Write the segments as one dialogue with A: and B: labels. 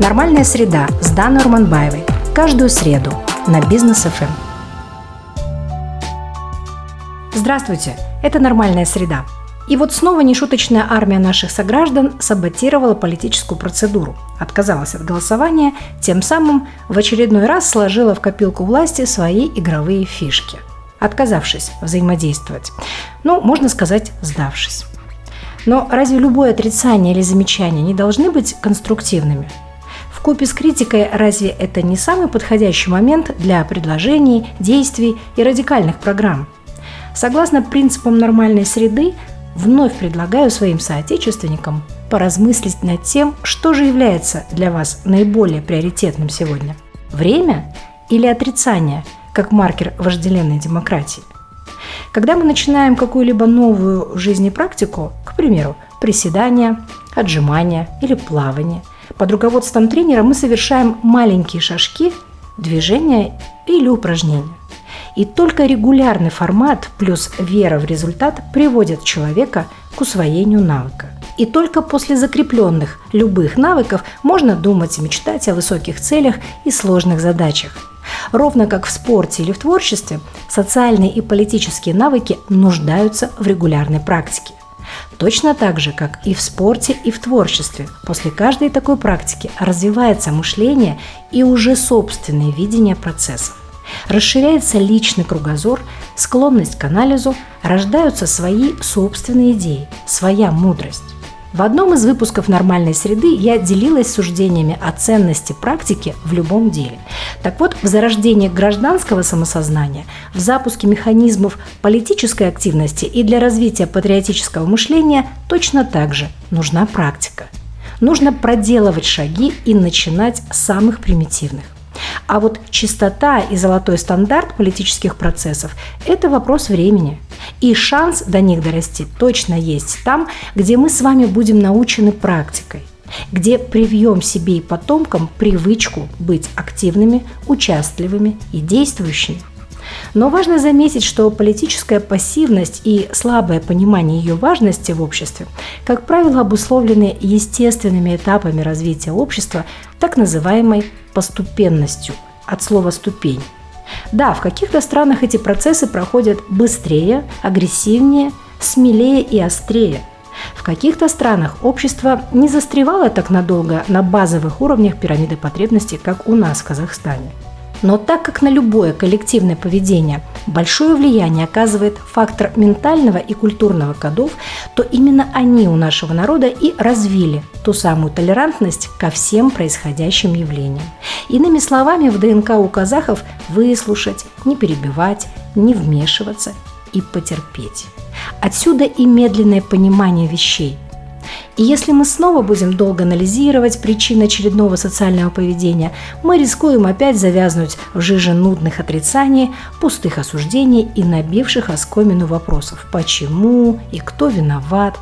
A: Нормальная среда с Даной Урманбаевой. Каждую среду на Бизнес ФМ. Здравствуйте, это «Нормальная среда». И вот снова нешуточная армия наших сограждан саботировала политическую процедуру, отказалась от голосования, тем самым в очередной раз сложила в копилку власти свои игровые фишки, отказавшись взаимодействовать. Ну, можно сказать, сдавшись. Но разве любое отрицание или замечание не должны быть конструктивными? В купе с критикой разве это не самый подходящий момент для предложений, действий и радикальных программ? Согласно принципам нормальной среды, вновь предлагаю своим соотечественникам поразмыслить над тем, что же является для вас наиболее приоритетным сегодня. Время или отрицание, как маркер вожделенной демократии? Когда мы начинаем какую-либо новую в жизни практику, к примеру, приседания, отжимания или плавание, под руководством тренера мы совершаем маленькие шажки, движения или упражнения. И только регулярный формат плюс вера в результат приводят человека к усвоению навыка. И только после закрепленных любых навыков можно думать и мечтать о высоких целях и сложных задачах. Ровно как в спорте или в творчестве, социальные и политические навыки нуждаются в регулярной практике. Точно так же, как и в спорте и в творчестве, после каждой такой практики развивается мышление и уже собственное видение процессов. Расширяется личный кругозор, склонность к анализу, рождаются свои собственные идеи, своя мудрость. В одном из выпусков «Нормальной среды» я делилась суждениями о ценности практики в любом деле. Так вот, в зарождении гражданского самосознания, в запуске механизмов политической активности и для развития патриотического мышления точно так же нужна практика. Нужно проделывать шаги и начинать с самых примитивных. А вот чистота и золотой стандарт политических процессов – это вопрос времени. И шанс до них дорасти точно есть там, где мы с вами будем научены практикой где привьем себе и потомкам привычку быть активными, участливыми и действующими. Но важно заметить, что политическая пассивность и слабое понимание ее важности в обществе, как правило, обусловлены естественными этапами развития общества, так называемой поступенностью, от слова «ступень». Да, в каких-то странах эти процессы проходят быстрее, агрессивнее, смелее и острее. В каких-то странах общество не застревало так надолго на базовых уровнях пирамиды потребностей, как у нас в Казахстане – но так как на любое коллективное поведение большое влияние оказывает фактор ментального и культурного кодов, то именно они у нашего народа и развили ту самую толерантность ко всем происходящим явлениям. Иными словами, в ДНК у казахов выслушать, не перебивать, не вмешиваться и потерпеть. Отсюда и медленное понимание вещей, и если мы снова будем долго анализировать причины очередного социального поведения, мы рискуем опять завязнуть в жиже нудных отрицаний, пустых осуждений и набивших оскомину вопросов. «почему» и «кто виноват»,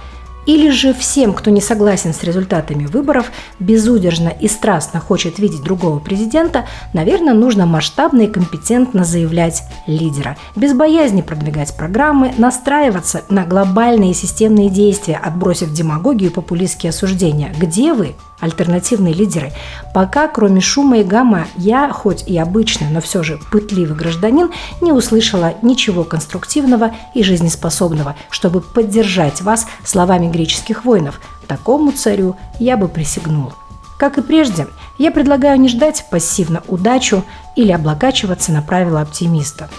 A: или же всем, кто не согласен с результатами выборов, безудержно и страстно хочет видеть другого президента, наверное, нужно масштабно и компетентно заявлять лидера, без боязни продвигать программы, настраиваться на глобальные системные действия, отбросив демагогию и популистские осуждения. Где вы? Альтернативные лидеры. Пока, кроме шума и гамма, я, хоть и обычный, но все же пытливый гражданин, не услышала ничего конструктивного и жизнеспособного, чтобы поддержать вас словами греческих воинов. Такому царю я бы присягнула. Как и прежде, я предлагаю не ждать пассивно удачу или облокачиваться на правила оптимиста,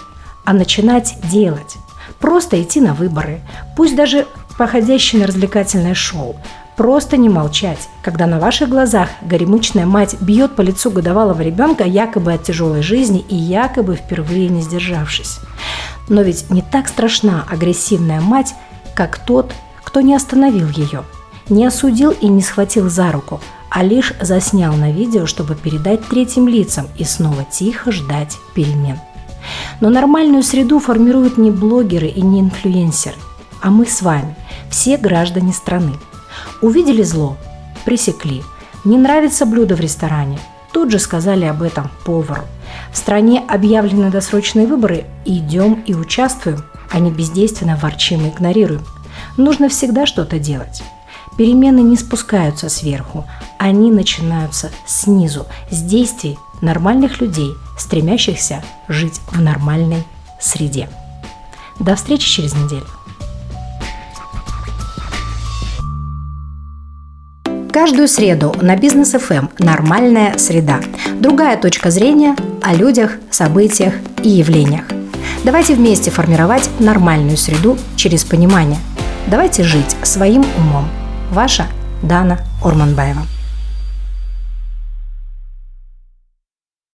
A: а начинать делать. Просто идти на выборы, пусть даже походящее на развлекательное шоу, Просто не молчать, когда на ваших глазах горемычная мать бьет по лицу годовалого ребенка якобы от тяжелой жизни и якобы впервые не сдержавшись. Но ведь не так страшна агрессивная мать, как тот, кто не остановил ее, не осудил и не схватил за руку, а лишь заснял на видео, чтобы передать третьим лицам и снова тихо ждать перемен. Но нормальную среду формируют не блогеры и не инфлюенсеры, а мы с вами, все граждане страны – Увидели зло, пресекли. Не нравится блюдо в ресторане, тут же сказали об этом повару. В стране объявлены досрочные выборы, идем и участвуем, а не бездейственно ворчим и игнорируем. Нужно всегда что-то делать. Перемены не спускаются сверху, они начинаются снизу, с действий нормальных людей, стремящихся жить в нормальной среде. До встречи через неделю. Каждую среду на Бизнес ФМ «Нормальная среда». Другая точка зрения о людях, событиях и явлениях. Давайте вместе формировать нормальную среду через понимание. Давайте жить своим умом. Ваша Дана Орманбаева.